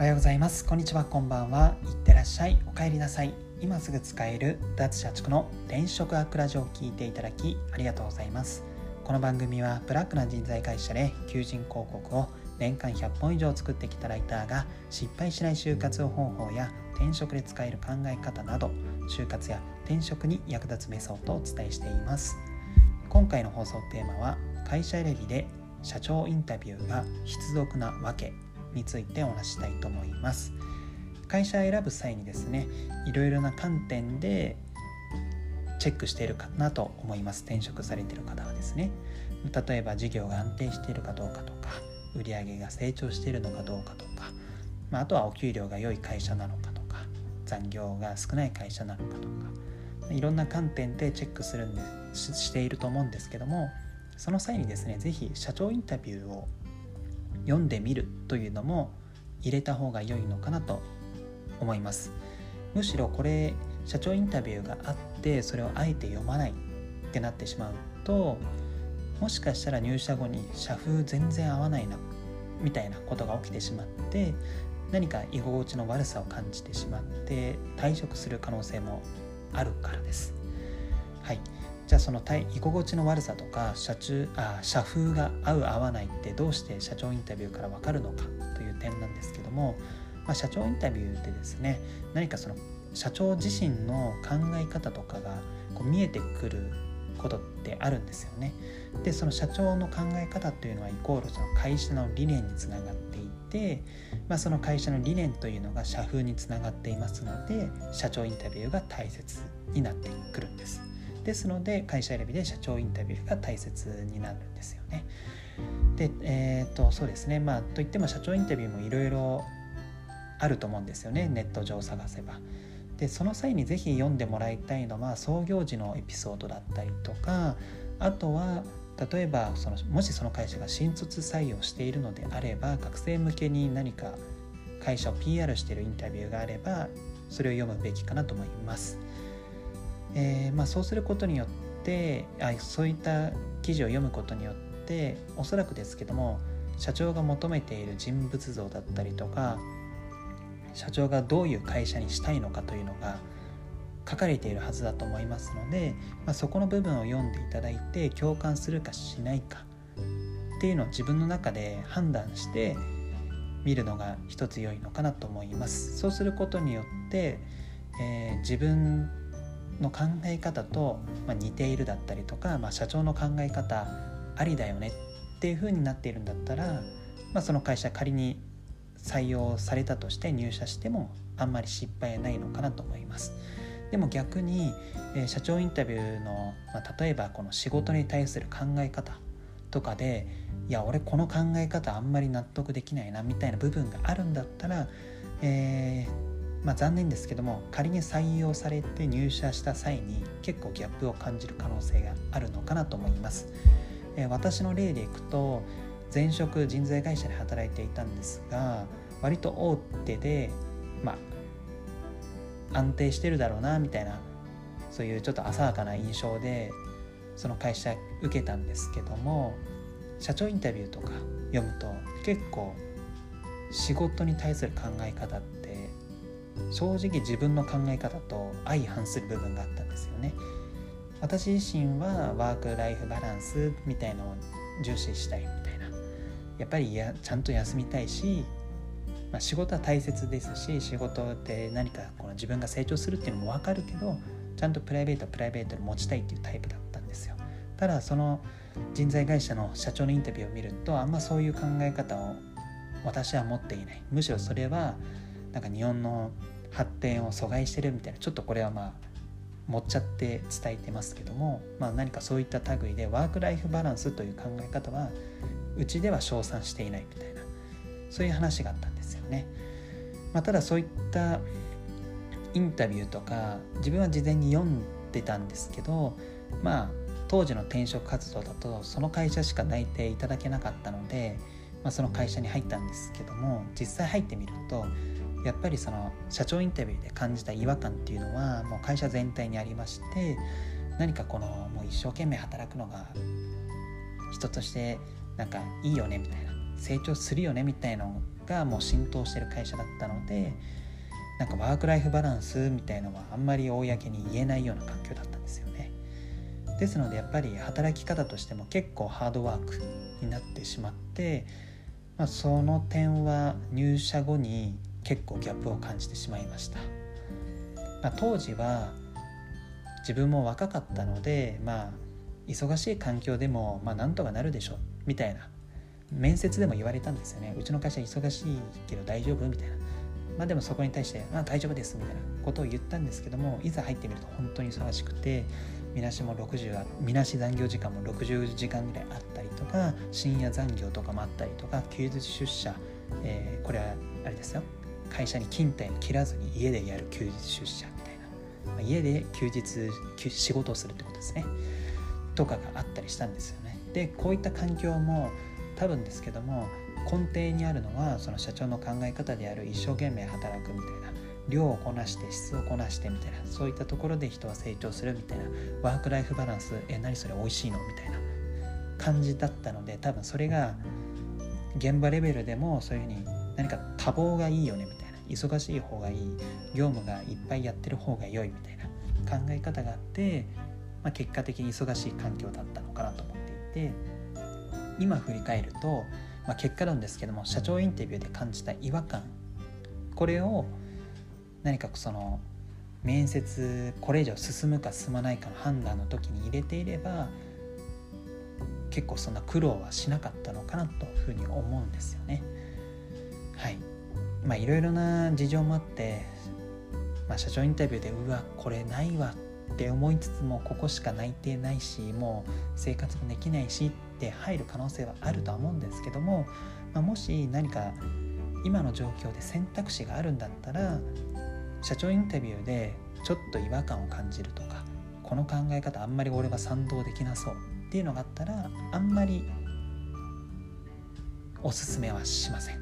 おはようございます。こんにちは。こんばんは。いってらっしゃい。お帰りなさい。今すぐ使える脱社畜の転職アクラジオを聞いていただきありがとうございます。この番組はブラックな人材会社で求人広告を年間100本以上作ってきたライターが失敗しない就活方法や転職で使える考え方など就活や転職に役立つメソッドをお伝えしています。今回の放送テーマは会社選びで社長インタビューが必読なわけ。についてお話したいと思います。会社を選ぶ際にですねいろいろな観点でチェックしているかなと思います。転職されている方はですね。例えば事業が安定しているかどうかとか売上が成長しているのかどうかとか、まあ、あとはお給料が良い会社なのかとか残業が少ない会社なのかとかいろんな観点でチェックするんでしていると思うんですけどもその際にですね是非社長インタビューを読んでみるというのも入れた方が良いのかなと思いますむしろこれ社長インタビューがあってそれをあえて読まないってなってしまうともしかしたら入社後に社風全然合わないなみたいなことが起きてしまって何か居心地の悪さを感じてしまって退職する可能性もあるからです。はい、じゃあその居心地の悪さとか社中あ社風が合う合わないってどうして社長インタビューから分かるのかという点なんですけども、まあ、社長インタビューでですね何かその社長自身の考え方とかがこう見えてくることってあるんですよね。でその社長の考え方というのはイコールその会社の理念につながっていて、まあ、その会社の理念というのが社風につながっていますので社長インタビューが大切になってくるんです。ですので会社選びで社長インタビューが大切になるんですよね。で、えー、っとそうですねまあといっても社長インタビューもいろいろあると思うんですよねネット上探せば。でその際に是非読んでもらいたいのは創業時のエピソードだったりとかあとは例えばそのもしその会社が新卒採用しているのであれば学生向けに何か会社を PR しているインタビューがあればそれを読むべきかなと思います。えー、まあ、そうすることによってあそういった記事を読むことによっておそらくですけども社長が求めている人物像だったりとか社長がどういう会社にしたいのかというのが書かれているはずだと思いますので、まあ、そこの部分を読んでいただいて共感するかしないかっていうのを自分の中で判断して見るのが一つ良いのかなと思います。そうすることによって、えー、自分の考え方と、ま似ているだったりとか、まあ、社長の考え方ありだよねっていう風になっているんだったら、まあ、その会社仮に採用されたとして入社してもあんまり失敗はないのかなと思います。でも逆に、えー、社長インタビューの、まあ、例えばこの仕事に対する考え方とかでいや俺この考え方あんまり納得できないなみたいな部分があるんだったら、えーまあ、残念ですけども仮に採用されて入社した際に結構ギャップを感じる可能性があるのかなと思います、えー、私の例でいくと前職人材会社で働いていたんですが割と大手でまあ安定してるだろうなみたいなそういうちょっと浅はかな印象でその会社受けたんですけども社長インタビューとか読むと結構仕事に対する考え方って正直自分の考え方と相反する部分があったんですよね。私自身はワーク・ライフ・バランスみたいのを重視したいみたいな。やっぱりやちゃんと休みたいし、まあ、仕事は大切ですし仕事で何かこの自分が成長するっていうのも分かるけどちゃんとプライベートはプライベートで持ちたいっていうタイプだったんですよ。ただその人材会社の社長のインタビューを見るとあんまそういう考え方を私は持っていない。むしろそれはなんか日本の発展を阻害してるみたいなちょっとこれはまあ持っちゃって伝えてますけども、まあ、何かそういった類でワーク・ライフ・バランスという考え方はうちでは称賛していないみたいなそういう話があったんですよね。まあ、ただそういったインタビューとか自分は事前に読んでたんですけどまあ当時の転職活動だとその会社しか内定いただけなかったので、まあ、その会社に入ったんですけども実際入ってみるとやっぱりその社長インタビューで感じた違和感っていうのはもう会社全体にありまして何かこのもう一生懸命働くのが人としてなんかいいよねみたいな成長するよねみたいのがもう浸透してる会社だったのでなんかワークライフバランスみたいのはあんまり公に言えないような環境だったんですよね。ですのでやっぱり働き方としても結構ハードワークになってしまって、まあ、その点は入社後に結構ギャップを感じてしまいました、まあ、当時は自分も若かったのでまあ忙しい環境でもまあなんとかなるでしょみたいな面接でも言われたんですよね。うちの会社忙しいけど大丈夫？みたいな。まあでもそこに対して「あ大丈夫です」みたいなことを言ったんですけどもいざ入ってみると本当に忙しくてみなしも60みなし残業時間も60時間ぐらいあったりとか深夜残業とかもあったりとか休日出社、えー、これはあれですよ。会社に勤怠切らずに家でやる休日出社みたいな、まあ、家で休日仕事をするってことですね。とかがあったりしたんですよね。でこういった環境も多分ですけども根底にあるのはその社長の考え方である一生懸命働くみたいな量をこなして質をこなしてみたいなそういったところで人は成長するみたいなワークライフバランスえ何それ美味しいのみたいな感じだったので多分それが現場レベルでもそういうふうに何か多忙がいいよねみたいな。忙しい方がいい業務がいっぱいやってる方が良いみたいな考え方があって、まあ、結果的に忙しい環境だったのかなと思っていて今振り返るとまあ、結果論ですけども社長インタビューで感じた違和感これを何かその面接これ以上進むか進まないかの判断の時に入れていれば結構そんな苦労はしなかったのかなというふうに思うんですよね。はいまあいろいろな事情もあって、まあ、社長インタビューでうわこれないわって思いつつもここしか内定ないしもう生活もできないしって入る可能性はあるとは思うんですけども、まあ、もし何か今の状況で選択肢があるんだったら社長インタビューでちょっと違和感を感じるとかこの考え方あんまり俺は賛同できなそうっていうのがあったらあんまりおすすめはしません。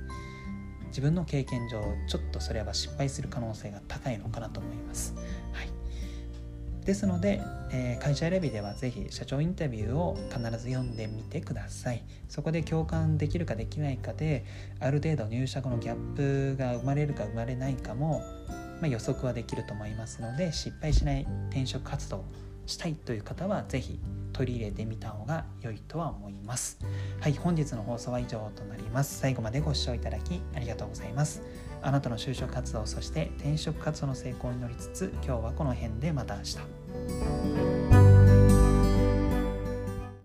自分の経験上ちょっとそれは失敗する可能性が高いのかなと思います、はい、ですので、えー、会社選びではぜひ社長インタビューを必ず読んでみてください。そこで共感できるかできないかである程度入社後のギャップが生まれるか生まれないかも、まあ、予測はできると思いますので失敗しない転職活動したいという方は是非取り入れてみた方が良いとは思います。はい本日の放送は以上となります。最後までご視聴いただきありがとうございます。あなたの就職活動そして転職活動の成功に乗りつつ今日はこの辺でまた明日。